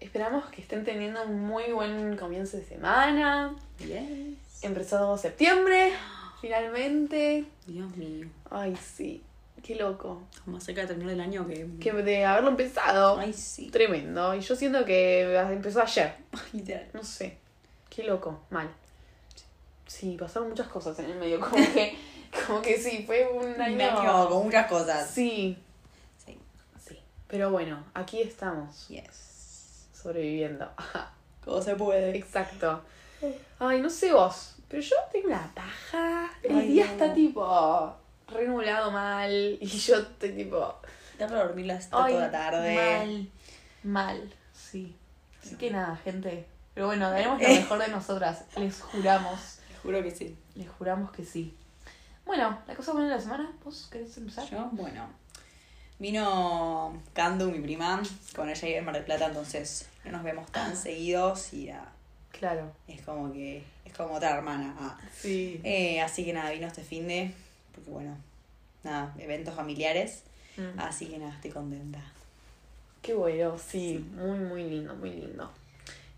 Esperamos que estén teniendo un muy buen comienzo de semana. Yes. Empezó septiembre, finalmente. Dios mío. Ay, sí, qué loco. Como cerca de terminar el año que... Que de haberlo empezado. Ay, sí. Tremendo. Y yo siento que empezó ayer. Literal. No sé. Qué loco. Mal. Sí, pasaron muchas cosas en el medio. Como que, como que sí, fue un año. con muchas cosas. Sí, Sí. sí. Pero bueno, aquí estamos. Yes. Sobreviviendo. ¿Cómo se puede? Exacto. Ay, no sé vos, pero yo tengo una paja. El Ay, día no. está tipo renulado mal y yo estoy tipo. Está para dormir la Ay, toda la tarde. Mal. Mal. Sí. Así que nada, gente. Pero bueno, daremos lo mejor de nosotras. Les juramos. Te juro que sí. Les juramos que sí. Bueno, la cosa buena de la semana, ¿vos querés empezar? Yo, bueno. Vino Candu, mi prima, con ella y en Mar del Plata, entonces no nos vemos tan seguidos y ah, Claro. es como que es como otra hermana. ah. Sí. Eh, así que nada, vino este fin de, porque bueno, nada, eventos familiares, Mm. así que nada, estoy contenta. Qué bueno, sí, muy, muy lindo, muy lindo.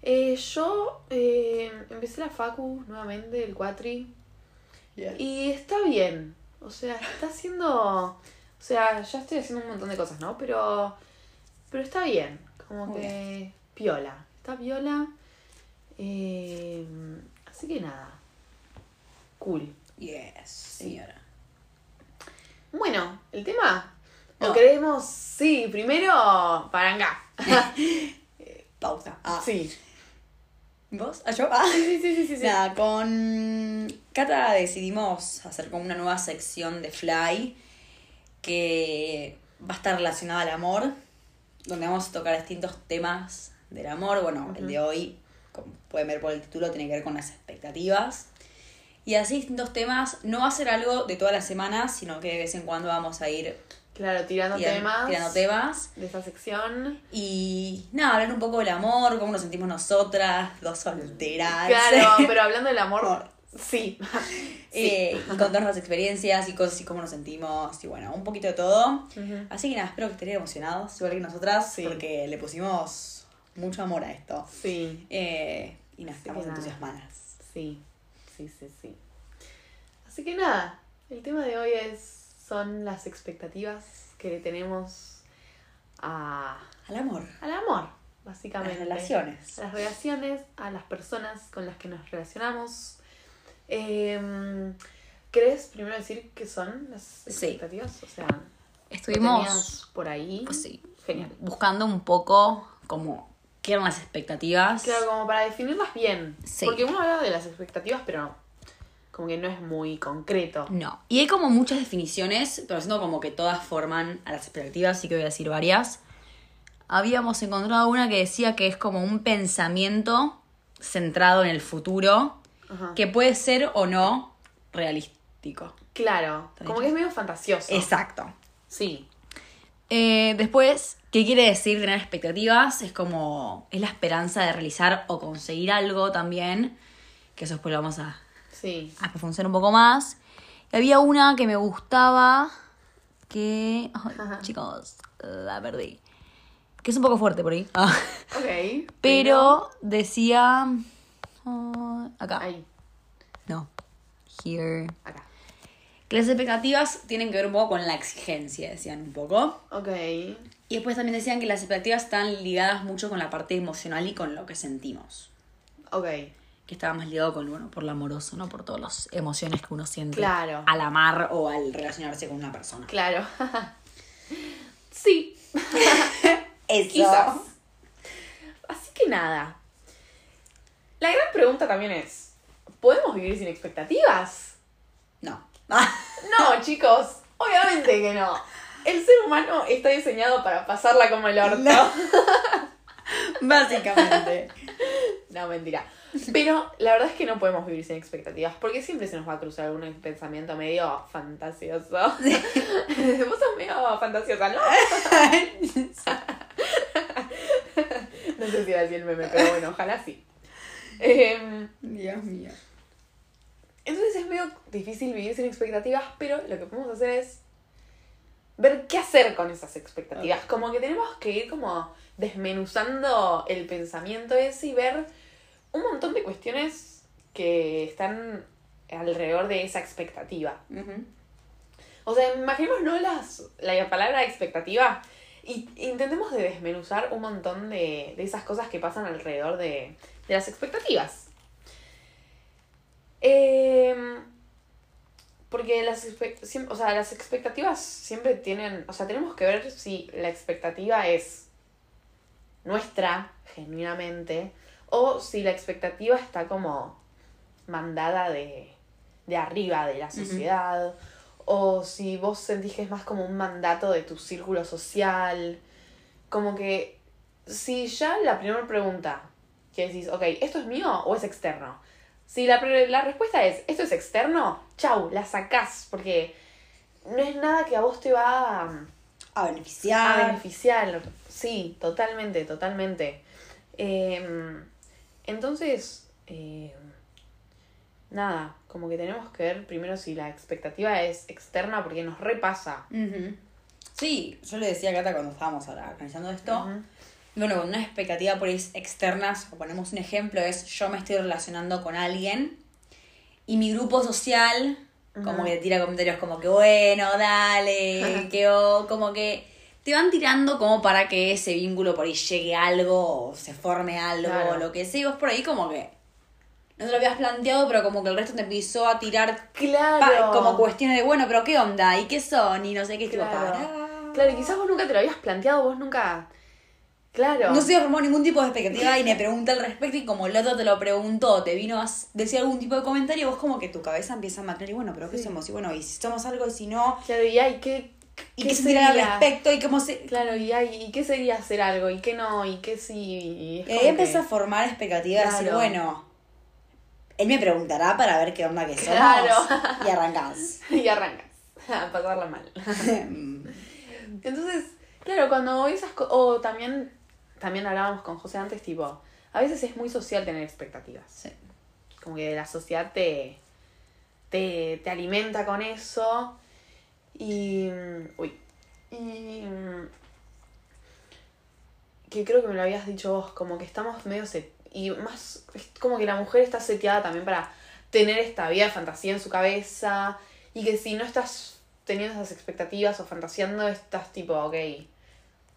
Eh, yo eh, empecé la Facu nuevamente, el Cuatri, y está bien. O sea, está haciendo. O sea, ya estoy haciendo un montón de cosas, ¿no? Pero. Pero está bien. Como Muy que. Piola. Está piola. Eh, así que nada. Cool. Yes, señora. Bueno, el tema. No. Lo queremos. Sí, primero. Paranga. Pausa. Ah. Sí. ¿Vos? ¿Ah, yo? Ah. Sí, sí, sí, sí, sí. sí. Nada, con Cata decidimos hacer como una nueva sección de Fly que va a estar relacionada al amor, donde vamos a tocar distintos temas del amor. Bueno, el de hoy, como pueden ver por el título, tiene que ver con las expectativas. Y así distintos temas, no va a ser algo de todas las semanas, sino que de vez en cuando vamos a ir Claro, tirando tiran- temas. tirando temas. De esta sección. Y nada, hablar un poco del amor, cómo nos sentimos nosotras, dos solteras. Claro, pero hablando del amor. Amor. Sí. Eh, y contar nuestras experiencias y cosas y cómo nos sentimos y bueno, un poquito de todo. Ujú. Así que nada, espero que estén emocionados, igual que nosotras, Sí. porque le pusimos mucho amor a esto. Sí. Eh, y nada, estamos entusiasmadas. Sí, sí, sí, sí. Así que nada, el tema de hoy es son las expectativas que le tenemos a, Al amor, al amor, básicamente. las relaciones. A las relaciones, a las personas con las que nos relacionamos. ¿Querés primero decir qué son las Sí. expectativas? O sea, ¿lo Estuvimos, por ahí. pues sí, Genial. buscando un poco como qué eran las expectativas. Claro, como para definirlas bien. Sí. Porque uno habla de las expectativas, pero como que no es muy concreto. No. Y hay como muchas definiciones, pero siento como que todas forman a las expectativas, así que voy a decir varias. Habíamos encontrado una que decía que es como un pensamiento centrado en el futuro, Ajá. que puede ser o no realístico. Claro, como que es medio fantasioso. Exacto. Sí. Eh, después, ¿qué quiere decir tener expectativas? Es como, es la esperanza de realizar o conseguir algo también, que eso después lo vamos a, Sí. a profundizar un poco más. Y había una que me gustaba que... Ajá. chicos, la perdí. Que es un poco fuerte por ahí. Ah. Ok. Pero decía... ah, acá. Ahí, No. Here. acá. Que las expectativas tienen que ver un poco con la exigencia, decían un poco. Ok. Y después también decían que las expectativas están ligadas mucho con la parte emocional y con lo que sentimos. Ok. Que estaba más ligado con, bueno, por lo amoroso, ¿no? Por todas las emociones que uno siente Claro. al amar o al relacionarse con una persona. Claro. sí. Eso. Quizás. Así que nada. La gran pregunta también es: ¿podemos vivir sin expectativas? No. No, chicos. Obviamente que no. El ser humano está diseñado para pasarla como el orto. Básicamente. No, mentira. Pero la verdad es que no podemos vivir sin expectativas, porque siempre se nos va a cruzar algún pensamiento medio fantasioso. Vos sos medio fantasiosa, ¿no? no sé si era así el meme, pero bueno, ojalá sí. Em, Dios mío. entonces es medio difícil vivir sin expectativas, pero lo que podemos hacer es ver qué hacer con esas expectativas. Como que tenemos que ir como desmenuzando el pensamiento ese y ver un montón de cuestiones que están alrededor de esa expectativa. O sea, imaginemos no las, la palabra expectativa y intentemos de desmenuzar un montón de, de esas cosas que pasan alrededor de, de las expectativas. Em, porque las, o sea, las expectativas siempre tienen, o sea, tenemos que ver si la expectativa es nuestra, genuinamente, o si la expectativa está como mandada de, de arriba, de la sociedad, o si vos sentís que es más como un mandato de tu círculo social, como que si ya la primera pregunta que decís, ok, ¿esto es mío o es externo? Si la, la respuesta es, ¿esto es externo? Chau, la sacás, porque no es nada que a vos te va a, A a beneficiar. beneficiar. Sí, totalmente, totalmente. Em, entonces, em, nada, como que tenemos que ver primero si la expectativa es externa porque nos repasa. Ujú. Sí, yo le decía a Cata cuando estábamos ahora organizando esto. Bueno, con una expectativa por ahí externas, o ponemos un ejemplo, es yo me estoy relacionando con alguien y mi grupo social como que tira comentarios como que bueno, dale, que o como que te van tirando como para que ese vínculo por ahí llegue a algo o se forme algo Claro. o lo que sea, y vos por ahí como que no te lo habías planteado, pero como que el resto te empezó a tirar Claro. como cuestiones de bueno, pero qué onda y qué son y no sé qué, tipo, Claro. pará. Claro, y quizás vos nunca te lo habías planteado, vos nunca. Claro. No se formó ningún tipo de expectativa y me pregunta al respecto y como el otro te lo preguntó, te vino a decir algún tipo de comentario, vos como que tu cabeza empieza a maquinar y bueno, pero ¿qué Sí. somos? Y bueno, y si somos algo y si no, Claro, y ay, ¿qué, y qué, sentir al respecto y cómo se... Claro, y ay, ¿y qué sería hacer algo? ¿Y qué no? ¿Y qué sí? Y es Y ahí como empezó a que- formar expectativas y decir, bueno, él me preguntará para ver qué onda que somos Claro. y arrancás. y arrancas a pasarla mal. Entonces, claro, cuando esas. O también, también hablábamos con José antes, tipo, a veces es muy social tener expectativas. Sí. Como que la sociedad te, te, te alimenta con eso. Y. Uy. Y. Que creo que me lo habías dicho vos, como que estamos medio. set- y más. Es como que la mujer está seteada también para tener esta vida de fantasía en su cabeza. Y que si no estás teniendo esas expectativas o fantaseando, estás tipo, ok,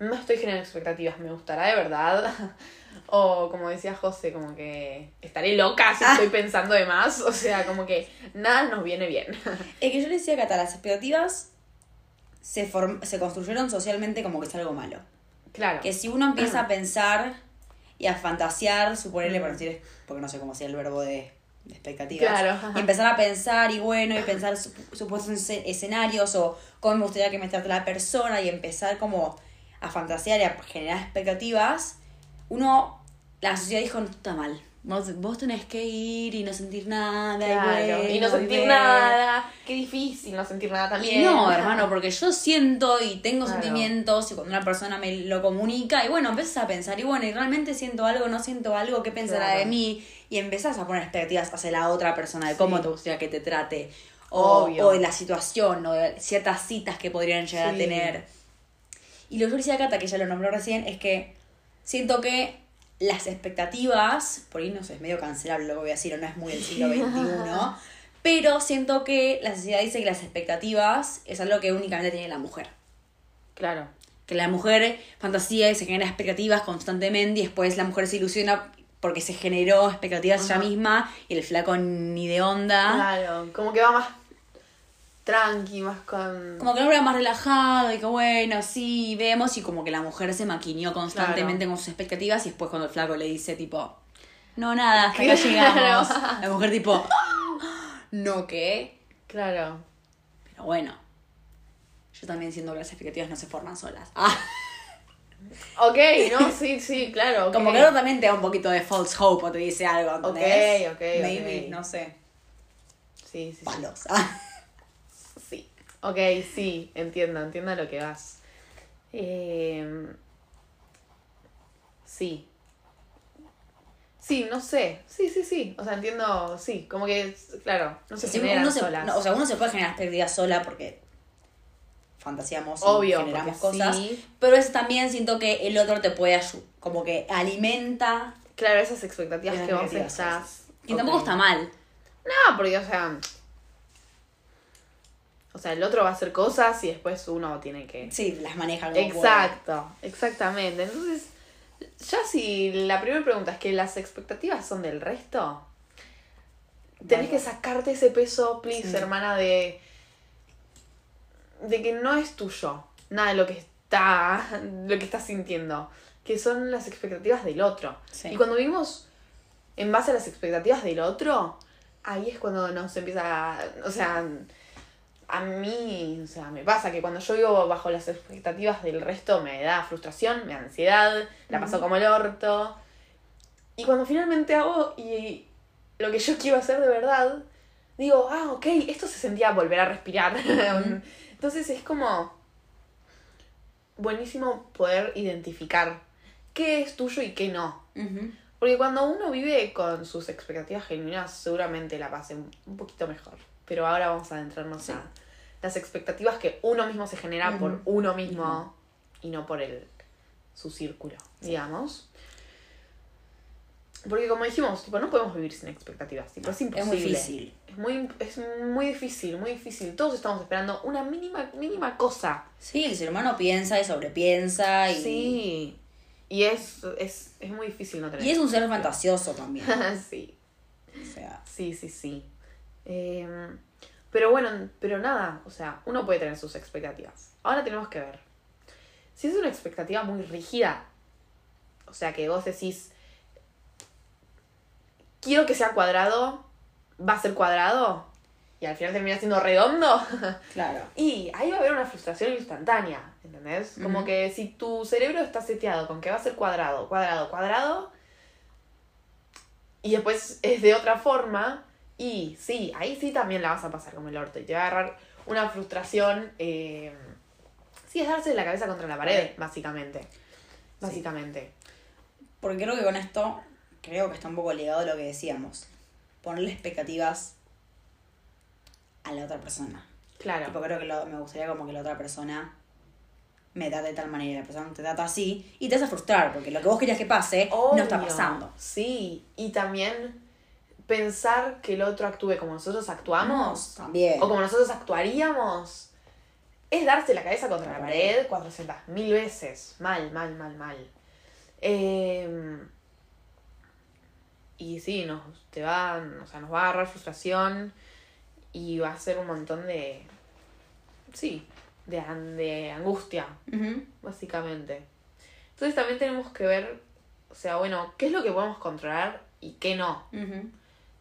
no estoy generando expectativas, me gustará de verdad. o como decía José, como que estaré loca si Ah. estoy pensando de más. O sea, como que nada nos viene bien. Es que yo le decía a Cata, las expectativas se, form- se construyeron socialmente como que es algo malo. claro. Que si uno empieza a pensar y a fantasear, suponerle, Mm. por decir, porque no sé cómo sea el verbo de, de expectativas, Claro. y empezar a pensar y bueno, y pensar su- supuestos esce- escenarios o cómo me gustaría que me trate la persona y empezar como a fantasear y a generar expectativas, uno, la sociedad dijo, no está mal. Vos, vos tenés que ir y no sentir nada. y Claro, bueno, y no sentir ver". nada. Qué difícil no sentir nada también. No, hermano, porque yo siento y tengo Claro. sentimientos y cuando una persona me lo comunica y bueno, empiezas a pensar y bueno, y realmente siento algo, no siento algo, ¿qué pensará Claro. de mí? Y empezás a poner expectativas hacia la otra persona de Sí. cómo te gustaría que te trate o, Obvio. o de la situación o de ciertas citas que podrían llegar a tener. Y lo que yo le decía a Cata, que ya lo nombró recién, es que siento que las expectativas, por ahí no sé, es medio cancelable lo que voy a decir, o no es muy del siglo XXI, pero siento que la sociedad dice que las expectativas es algo que únicamente tiene la mujer. Claro. Que la mujer fantasía y se genera expectativas constantemente y después la mujer se ilusiona porque se generó expectativas ella misma y el flaco ni de onda. Claro. Como que va más tranqui, más con. Como que el hombre era más relajado y que bueno, sí, vemos y como que la mujer se maquineó constantemente con sus expectativas y después cuando el flaco le dice tipo, no, nada, hasta acá llegamos. La mujer tipo, no, ¿qué? Claro. Pero bueno, yo también siento que las expectativas no se forman solas. Ah, Ok, no, sí, sí, claro. Como que uno también te da un poquito de false hope o te dice algo, ¿entendés? Ok, ok, Maybe, no sé. Sí, sí, sí. Palos. Sí. Ok, sí, entiendo, entiendo a lo que vas. Eh, sí. Sí, no sé. Sí, sí, sí. O sea, entiendo, sí. Como que, claro, no se Sí, generan uno se, solas. no, o sea, uno se puede generar expectativas sola porque fantaseamos y Obvio, generamos cosas. sí. Pero es también siento que el otro te puede ayudar, como que alimenta. Claro, esas expectativas que vos estás. Que tampoco Ok. está mal. No, porque, o sea. O sea, el otro va a hacer cosas y después uno tiene que. Sí, las maneja como Exacto, exactamente. Entonces, ya si la primera pregunta es que las expectativas son del resto, tenés que sacarte ese peso, please, Sí. hermana, de. de que no es tuyo. Nada de lo que está. lo que estás sintiendo. Que son las expectativas del otro. Sí. Y cuando vivimos en base a las expectativas del otro, ahí es cuando nos empieza. a- O sea, a mí, o sea, me pasa que cuando yo vivo bajo las expectativas del resto me da frustración, me da ansiedad, la paso como el orto. Y cuando finalmente hago y lo que yo quiero hacer de verdad, digo, ah, ok, esto se sentía volver a respirar. Entonces es como buenísimo poder identificar qué es tuyo y qué no. Porque cuando uno vive con sus expectativas genuinas, seguramente la pase un poquito mejor. Pero ahora vamos a adentrarnos Sí. a las expectativas que uno mismo se genera por uno mismo y no por el, su círculo, digamos. Porque como dijimos, tipo, no podemos vivir sin expectativas. Tipo, es Es imposible. muy difícil. Es muy, es muy difícil, muy difícil. Todos estamos esperando una mínima, mínima cosa. Sí, el ser humano piensa y sobrepiensa y. Sí. Y es, es, es muy difícil no tener. Y es un ser fantasioso también. sí. O sea, Sí, sí, sí. Em, pero bueno, pero nada, o sea, uno puede tener sus expectativas. Ahora tenemos que ver. Si es una expectativa muy rígida, o sea, que vos decís, quiero que sea cuadrado, va a ser cuadrado, y al final termina siendo redondo, claro. y ahí va a haber una frustración instantánea, ¿entendés? Como que si tu cerebro está seteado con que va a ser cuadrado, cuadrado, cuadrado, y después es de otra forma, y sí, ahí sí también la vas a pasar como el orto, y te va a agarrar una frustración, eh, sí, es darse la cabeza contra la pared, básicamente. Básicamente. Porque creo que con esto, creo que está un poco ligado a lo que decíamos. Ponerle expectativas a la otra persona. Claro. Tipo, creo que lo- me gustaría como que la otra persona me trate de tal manera, la persona te trata así, y te vas a frustrar, porque lo que vos querías que pase no está pasando. Sí, y también pensar que el otro actúe como nosotros actuamos. También. o como nosotros actuaríamos, es darse la cabeza contra la pared 400 mil veces. Mal, mal, mal, mal. Eh, y sí, nos, te va, o sea, nos va a agarrar frustración y va a ser un montón de. Sí, de, an- de angustia, básicamente. Entonces también tenemos que ver, o sea, bueno, qué es lo que podemos controlar y qué no. Ujú.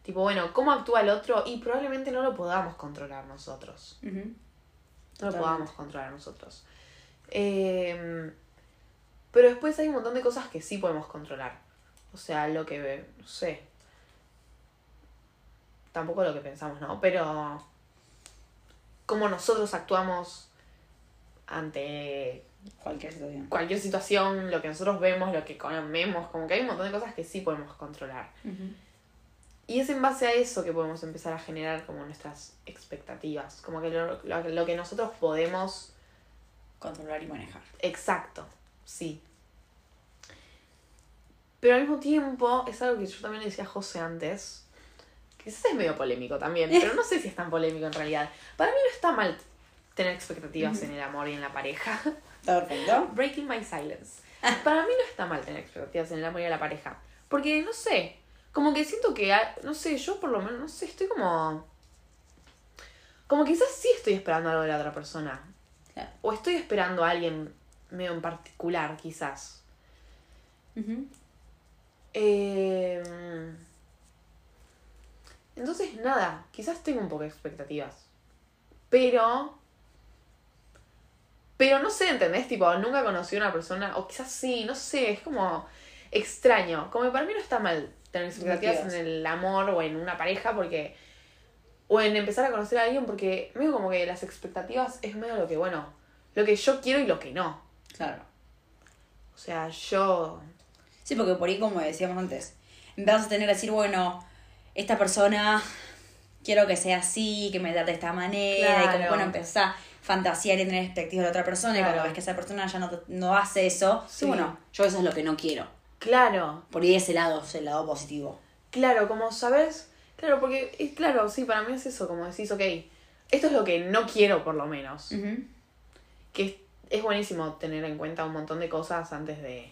Tipo, bueno, cómo actúa el otro y probablemente no lo podamos controlar nosotros. No lo podamos controlar nosotros. Eh, pero después hay un montón de cosas que sí podemos controlar. O sea, lo que, no sé. Tampoco lo que pensamos, ¿no? Pero cómo nosotros actuamos ante Cualquier situación. cualquier situación, lo que nosotros vemos, lo que comemos, como que hay un montón de cosas que sí podemos controlar. Y es en base a eso que podemos empezar a generar como nuestras expectativas, como que lo, lo- lo que nosotros podemos Controlar y manejar. Exacto, sí. Pero al mismo tiempo, es algo que yo también le decía a José antes, que quizás es medio polémico también, pero no sé si es tan polémico en realidad. Para mí no está mal tener expectativas en el amor y en la pareja. Está perfecto. Breaking my silence. Para mí no está mal tener expectativas en el amor y en la pareja. Porque, no sé, como que siento que, no sé, yo por lo menos, no sé, estoy como... Como quizás sí estoy esperando algo de la otra persona. Claro. O estoy esperando a alguien medio en particular, quizás. Eh, entonces, nada, quizás tengo un poco de expectativas. Pero. Pero no sé, ¿entendés? Tipo, nunca conocí a una persona, o quizás sí, no sé, es como extraño. Como para mí no está mal tener expectativas en el amor o en una pareja, porque. O en empezar a conocer a alguien, porque medio como que las expectativas es medio lo que, bueno, lo que yo quiero y lo que no. Claro. O sea, yo. Sí, porque por ahí, como decíamos antes, empezás a tener que decir, bueno, esta persona quiero que sea así, que me trate de esta manera, y como, bueno, empezás a fantasear y tener expectativas de otra persona, y cuando ves que esa persona ya no, no hace eso, sí. bueno, yo eso es lo que no quiero. Claro. Por ahí ese lado es el lado positivo. Claro, como sabes, claro, porque, claro, sí, para mí es eso, como decís, ok, esto es lo que no quiero por lo menos. Que es, buenísimo tener en cuenta un montón de cosas antes de,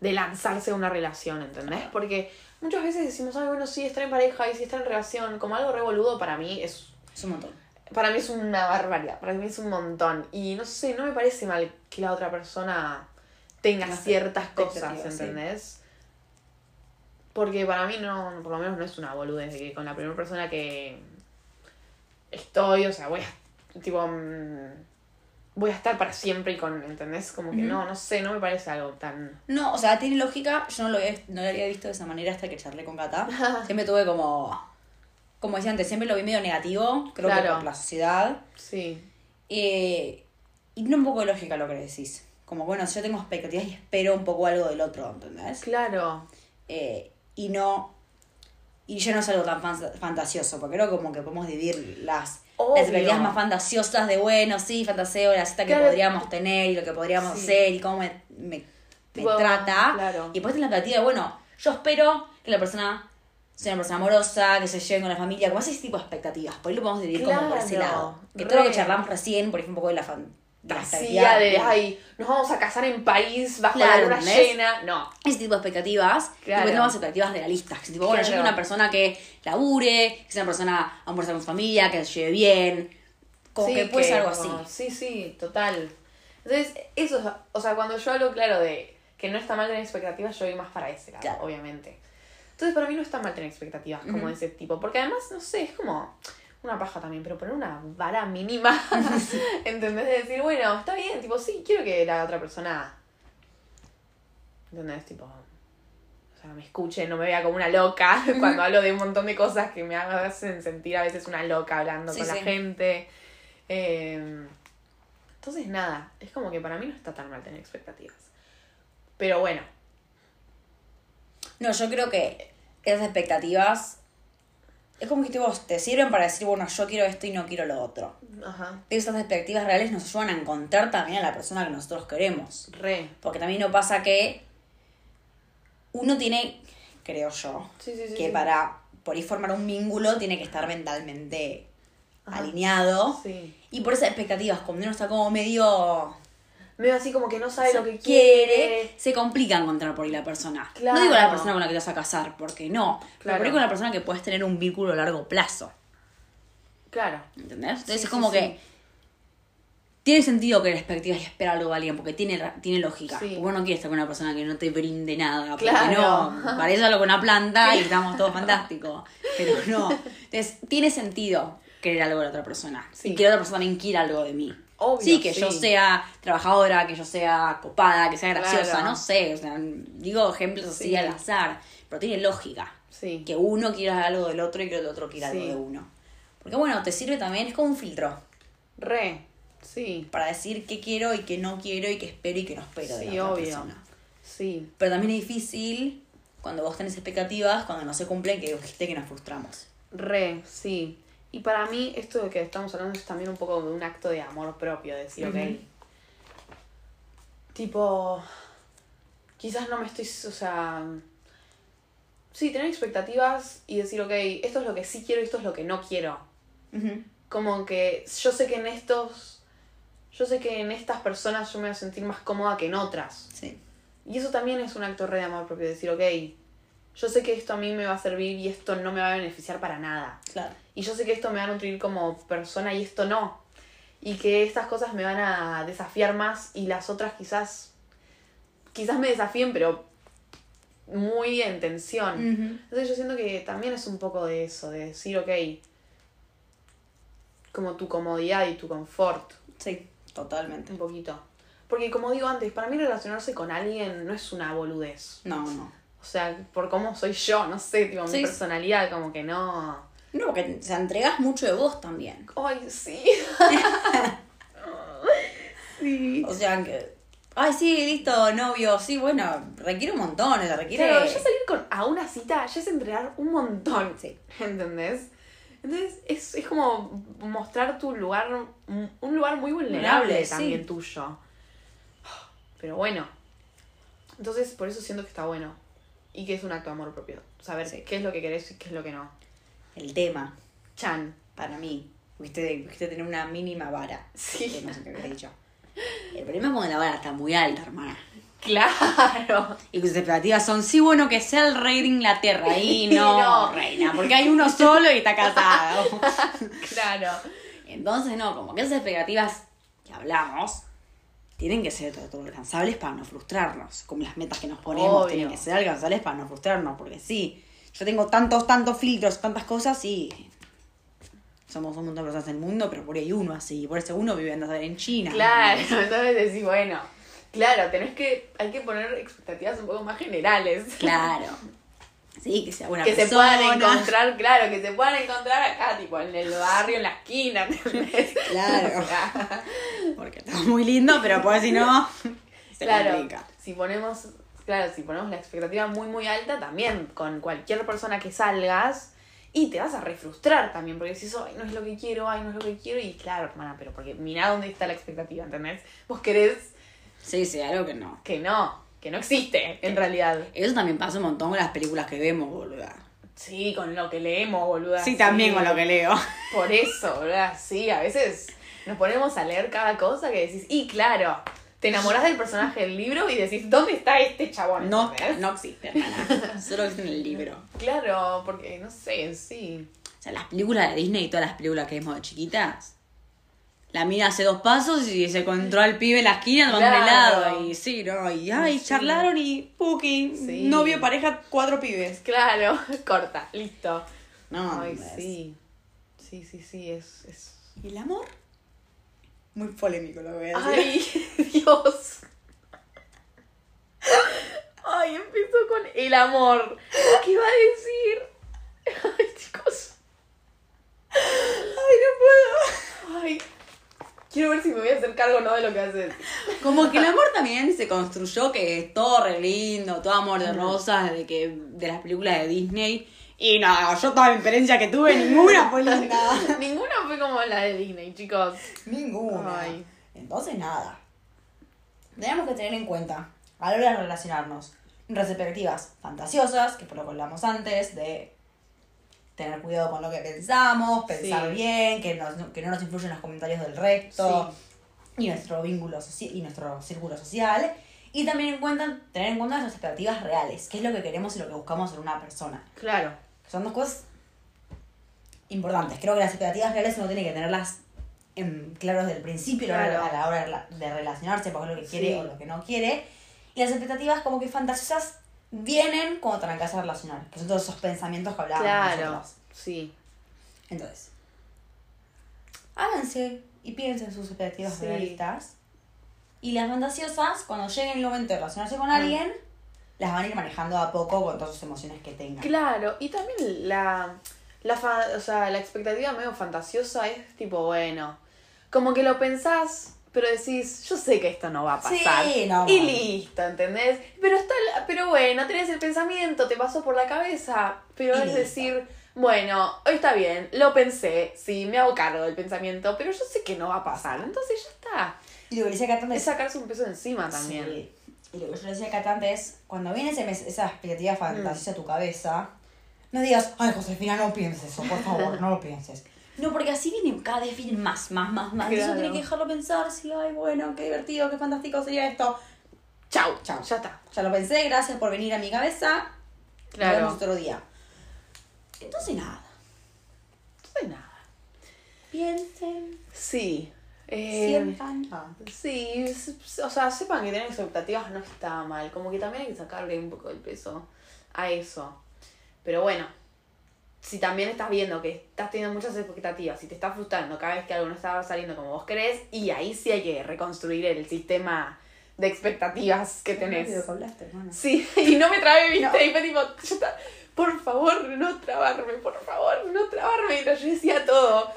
de lanzarse a una relación, ¿entendés? Porque muchas veces decimos, ay, bueno, sí, estar en pareja y si estar en relación, como algo revoludo para mí es... Es un montón. Para mí es una barbaridad, para mí es un montón. Y no sé, no me parece mal que la otra persona tenga ciertas cosas, ¿entendés? Porque para mí no, por lo menos no es una boludez de que con la primera persona que estoy, o sea, voy a, tipo, mm, voy a estar para siempre y con, ¿entendés? Como que no, no sé, no me parece algo tan... No, o sea, tiene lógica, yo no lo, había, no lo había visto de esa manera hasta que charlé con Cata. siempre tuve como, como decía antes, siempre lo vi medio negativo, creo que por la sociedad. Sí. Eh, y tiene un poco de lógica lo que decís como, bueno, yo tengo expectativas y espero un poco algo del otro, ¿entendés? Claro. Eh, y no. Y ya no es algo tan fantasioso, porque creo como que podemos dividir las, expectativas más fantasiosas de, bueno, sí, fantaseo la cita que podríamos tener y lo que podríamos hacer y cómo me, me, trata. Claro. Y después la expectativa de, bueno, yo espero que la persona sea una persona amorosa, que se lleve con la familia, como ese tipo de expectativas. Por ahí lo podemos dividir como por ese lado. Que todo lo que charlamos recién, por ejemplo, un poco de la fan vacía de, ay, nos vamos a casar en París bajo la luna llena. No. Ese tipo de expectativas. Claro. Y tenemos expectativas realistas. Que tipo, bueno, yo quiero una persona que labure, que sea una persona amorosa con su familia, que se lleve bien. Como que puede ser algo así. Sí, sí, total. Entonces, eso, o sea, cuando yo hablo, claro, de que no está mal tener expectativas, yo voy más para ese lado, obviamente. Entonces, para mí no está mal tener expectativas como de ese tipo. Porque además, no sé, es como una paja también, pero poner una vara mínima, ¿entendés? De decir, bueno, está bien, tipo, sí, quiero que la otra persona, ¿entendés? Tipo, o sea, me escuche, no me vea como una loca cuando hablo de un montón de cosas que me hacen sentir a veces una loca hablando con la gente. Em, entonces, nada, es como que para mí no está tan mal tener expectativas. Pero bueno. No, yo creo que esas expectativas es como que vos, te sirven para decir, bueno, yo quiero esto y no quiero lo otro. Ajá. Esas expectativas reales nos ayudan a encontrar también a la persona que nosotros queremos. Re. Porque también no pasa que uno tiene, creo yo, que para por ahí formar un vínculo tiene que estar mentalmente alineado. Y por esas expectativas, cuando uno está como medio medio así como que no sabe lo que quiere. Se complica encontrar por ahí la persona. No digo la persona con la que te vas a casar, porque no. Pero por ahí con la persona que puedes tener un vínculo a largo plazo. Claro. ¿Entendés? Entonces es como que tiene sentido que la expectativa es esperar algo alguien, porque tiene, tiene lógica. Porque uno no quiere estar con una persona que no te brinde nada. Porque no, para eso con una planta y estamos todos fantásticos. Pero no. Entonces, tiene sentido querer algo de la otra persona. Y que la otra persona también quiera algo de mí sí, que yo sea trabajadora, que yo sea copada, que sea graciosa, no sé, o sea, digo ejemplos así al azar, pero tiene lógica. Sí. Que uno quiera algo del otro y que el otro quiera algo de uno. Porque bueno, te sirve también, es como un filtro. Re, sí. Para decir qué quiero y qué no quiero y qué espero y qué no espero de la otra obvio. persona. Sí. Pero también es difícil cuando vos tenés expectativas, cuando no se cumplen, que dijiste que nos frustramos. Re, sí. Y para mí, esto de que estamos hablando es también un poco de un acto de amor propio, decir, ok. Tipo, quizás no me estoy, o sea. Sí, tener expectativas y decir, ok, esto es lo que sí quiero y esto es lo que no quiero. Como que yo sé que en estos. Yo sé que en estas personas yo me voy a sentir más cómoda que en otras. Sí. Y eso también es un acto re de amor propio, decir, ok, yo sé que esto a mí me va a servir y esto no me va a beneficiar para nada. Claro. Y yo sé que esto me va a nutrir como persona y esto no. Y que estas cosas me van a desafiar más y las otras quizás, quizás me desafíen, pero muy en tensión. Entonces yo siento que también es un poco de eso, de decir, ok, como tu comodidad y tu confort. Sí, Totalmente. Un poquito. Porque como digo antes, para mí relacionarse con alguien no es una boludez. No, no. O sea, por cómo soy yo, no sé, tipo, Sí. mi personalidad, como que no. No, porque te entregas mucho de vos también. Ay, sí. sí. O sea, que. Ay, sí, listo, novio. Sí, bueno, requiere un montón. o sea, requiere. Pero ya salir con, a una cita ya es entregar un montón. Sí. ¿Entendés? Entonces es, es como mostrar tu lugar, un lugar muy vulnerable Vulnerable, sí. también tuyo. Pero bueno. Entonces por eso siento que está bueno. Y que es un acto de amor propio. Saber Sí. qué es lo que querés y qué es lo que no. El tema, Chan. para mí, viste, viste tener una mínima vara. Sí. No sé qué dicho. El problema es cuando la vara está muy alta, hermana. Claro. Y tus expectativas son, sí, bueno, que sea el rey de Inglaterra. Y no, No. reina, porque hay uno solo y está casado. Claro. Entonces, no, como que esas expectativas que hablamos tienen que ser alcanzables para no frustrarnos. Como las metas que nos ponemos Obvio. tienen que ser alcanzables para no frustrarnos. Porque sí, yo tengo tantos, tantos filtros, tantas cosas y somos un montón de personas en el mundo, pero por ahí hay uno así. Por ese uno vive andando en China. Claro. Entonces decís, bueno. Claro, tenés que, hay que poner expectativas un poco más generales. Claro. Sí, que sea buena que se puedan encontrar, claro, que se puedan encontrar acá, tipo, en el barrio, en la esquina, ¿entendés? Claro. O sea, muy lindo, pero pues si no, se claro, complica. si ponemos, claro, si ponemos la expectativa muy, muy alta, también con cualquier persona que salgas, y te vas a refrustrar también, porque decís, ay, no es lo que quiero, ay, no es lo que quiero, y claro, hermana, pero porque mira dónde está la expectativa, ¿entendés? Vos querés Sí, sí, algo que no. que no, que no existe, en realidad. Eso también pasa un montón con las películas que vemos, boluda. Sí, con lo que leemos, boluda. Sí, también con lo que leo. Por eso, ¿verdad? Sí, a veces nos ponemos a leer cada cosa que decís, y claro, te enamorás del personaje del libro y decís, ¿dónde está este chabón? No, ¿Entendés? no existe, hermana. Solo existe en el libro. Claro, porque no sé, sí. O sea, las películas de Disney y todas las películas que vemos de chiquitas. La mina hace dos pasos y se encontró al pibe en la esquina tomando Claro. helado. Y sí, ¿no? Y ay, Sí. charlaron y puki. Sí. Novio, pareja, cuatro pibes. Claro, corta, listo. No, Ay, sí. Sí, sí, sí, es. es... ¿Y el amor? Muy polémico lo que voy a decir. Ay, Dios. Ay, empezó con el amor. ¿Qué iba a decir? Ay, chicos. Ay, no puedo. Ay. Quiero ver si me voy a hacer cargo o no de lo que haces. Como que el amor también se construyó que es todo re lindo, todo amor de rosas de que de las películas de Disney. Y no, yo toda mi experiencia que tuve, ninguna fue linda. Ninguna fue como la de Disney, chicos. Ninguna. Ay. Entonces nada. Tenemos que tener en cuenta a la hora de relacionarnos expectativas fantasiosas, que por lo que hablamos antes, de tener cuidado con lo que pensamos, pensar Sí. bien, que, nos- que no nos influyen los comentarios del resto y nuestro vínculo y nuestro círculo social. Y también tener en cuenta nuestras expectativas reales, qué es lo que queremos y lo que buscamos en una persona. Claro. Son dos cosas importantes. Creo que las expectativas reales uno tiene que tenerlas en claro desde el principio a la hora- Claro. a la hora de rela- de relacionarse, porque es lo que quiere Sí. o lo que no quiere. Y las expectativas como que fantasiosas vienen cuando te arrancas a relacionar, que son todos esos pensamientos que hablábamos Claro. nosotros. Sí. Entonces, háganse y piensen sus expectativas Sí. realistas. Y las fantasiosas, cuando llegue el momento de relacionarse con Mm. alguien, las van a ir manejando a poco con todas sus emociones que tengan. Claro. Y también la. La, fa- o sea, la expectativa medio fantasiosa es tipo, bueno. Como que lo pensás, pero decís, yo sé que esto no va a Sí, pasar. no. Y listo, ¿entendés? Pero está pero bueno, tenés el pensamiento, te pasó por la cabeza. Pero es listo. decir, bueno, hoy está bien, lo pensé, sí, me hago cargo del pensamiento, pero yo sé que no va a pasar. Entonces ya está. Y lo que decía Catán Es sacarse un peso encima también. Sí. Y lo que yo le decía a Catante es, cuando viene ese mes- esa expectativa fantasiosa a tu cabeza, no digas, ay, Josefina, no pienses eso, por favor, no lo pienses. No, porque así viene, cada vez vienen más, más, más, más. Claro. tiene que dejarlo pensar, sí, ay, bueno, qué divertido, qué fantástico sería esto. Chau, Chau. ya está. Ya lo pensé, gracias por venir a mi cabeza. Nos Claro. vemos otro día. Entonces nada, Entonces nada. piensen, Sí. eh, sientan. Sí, o sea, sepan que tener expectativas no está mal. Como que también hay que sacarle un poco el peso a eso. Pero bueno, si también estás viendo que estás teniendo muchas expectativas, si te está frustrando cada vez que algo no está saliendo como vos querés, y ahí sí hay que reconstruir el sistema de expectativas que tenés. Sí, y no me trabé, viste, y fue tipo, yo está, por favor, no trabarme, por favor, no trabarme, y yo decía todo.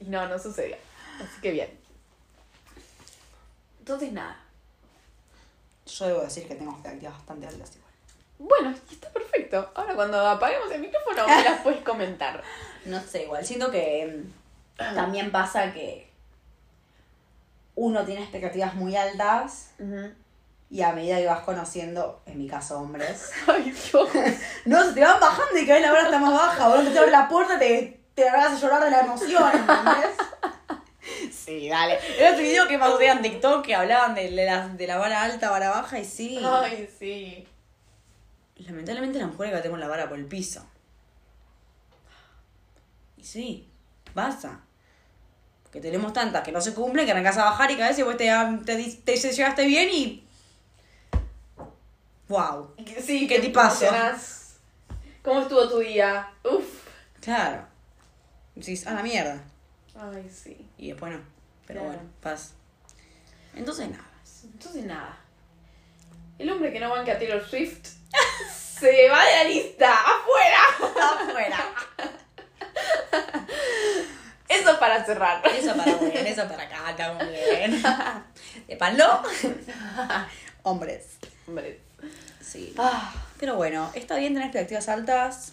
Y no, no sucedió. Así que bien. Entonces nada. Yo debo decir que tengo expectativas bastante altas. Bueno, está perfecto. Ahora cuando apaguemos el micrófono me las puedes comentar. No sé, igual siento que mm, también pasa que uno tiene expectativas muy altas y a medida que vas conociendo, en mi caso hombres, Ay, Dios. no, se te van bajando y cada vez la hora está más baja, boludo, te abre la puerta te, te vas a llorar de la emoción, ¿entendés? Sí, dale. Era otro video que pasó en TikTok que hablaban de, la, de la vara alta, vara baja y sí. Ay, sí. Lamentablemente las mujeres batemos la vara por el piso. Y sí, basta. Que tenemos tantas que no se cumplen, que arrancas a bajar y cada vez vos te, te, te, llegaste bien y. ¡Wow! Sí, ¿qué te pasó? ¿Cómo estuvo tu día? Uf. Claro. Decís, a la mierda. Ay, sí. Y después no. Pero bueno, paz. Entonces nada. Entonces nada. El hombre que no banca a Taylor Swift se va de la lista. ¡Afuera! ¡Afuera! Eso para cerrar. Eso para bien, eso para acá, bien. ¿De palo? Hombres. Hombres. Sí. Ah. Pero bueno, está bien tener expectativas altas.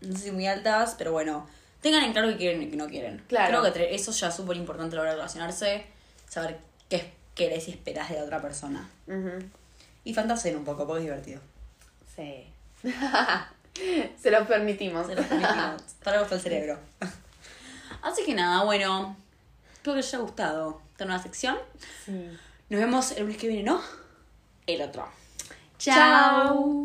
No sé si muy altas, pero bueno. Tengan en claro que quieren y que no quieren. Claro. Creo que eso ya es súper importante a la hora de relacionarse. Saber qué querés y esperás de la otra persona. Y fantaseen un poco, porque es divertido. Sí. Se lo permitimos. Se lo permitimos. Para el cerebro. Así que nada, bueno. Espero que les haya gustado esta nueva sección. Sí. Nos vemos el lunes que viene, ¿no? El otro. Chao.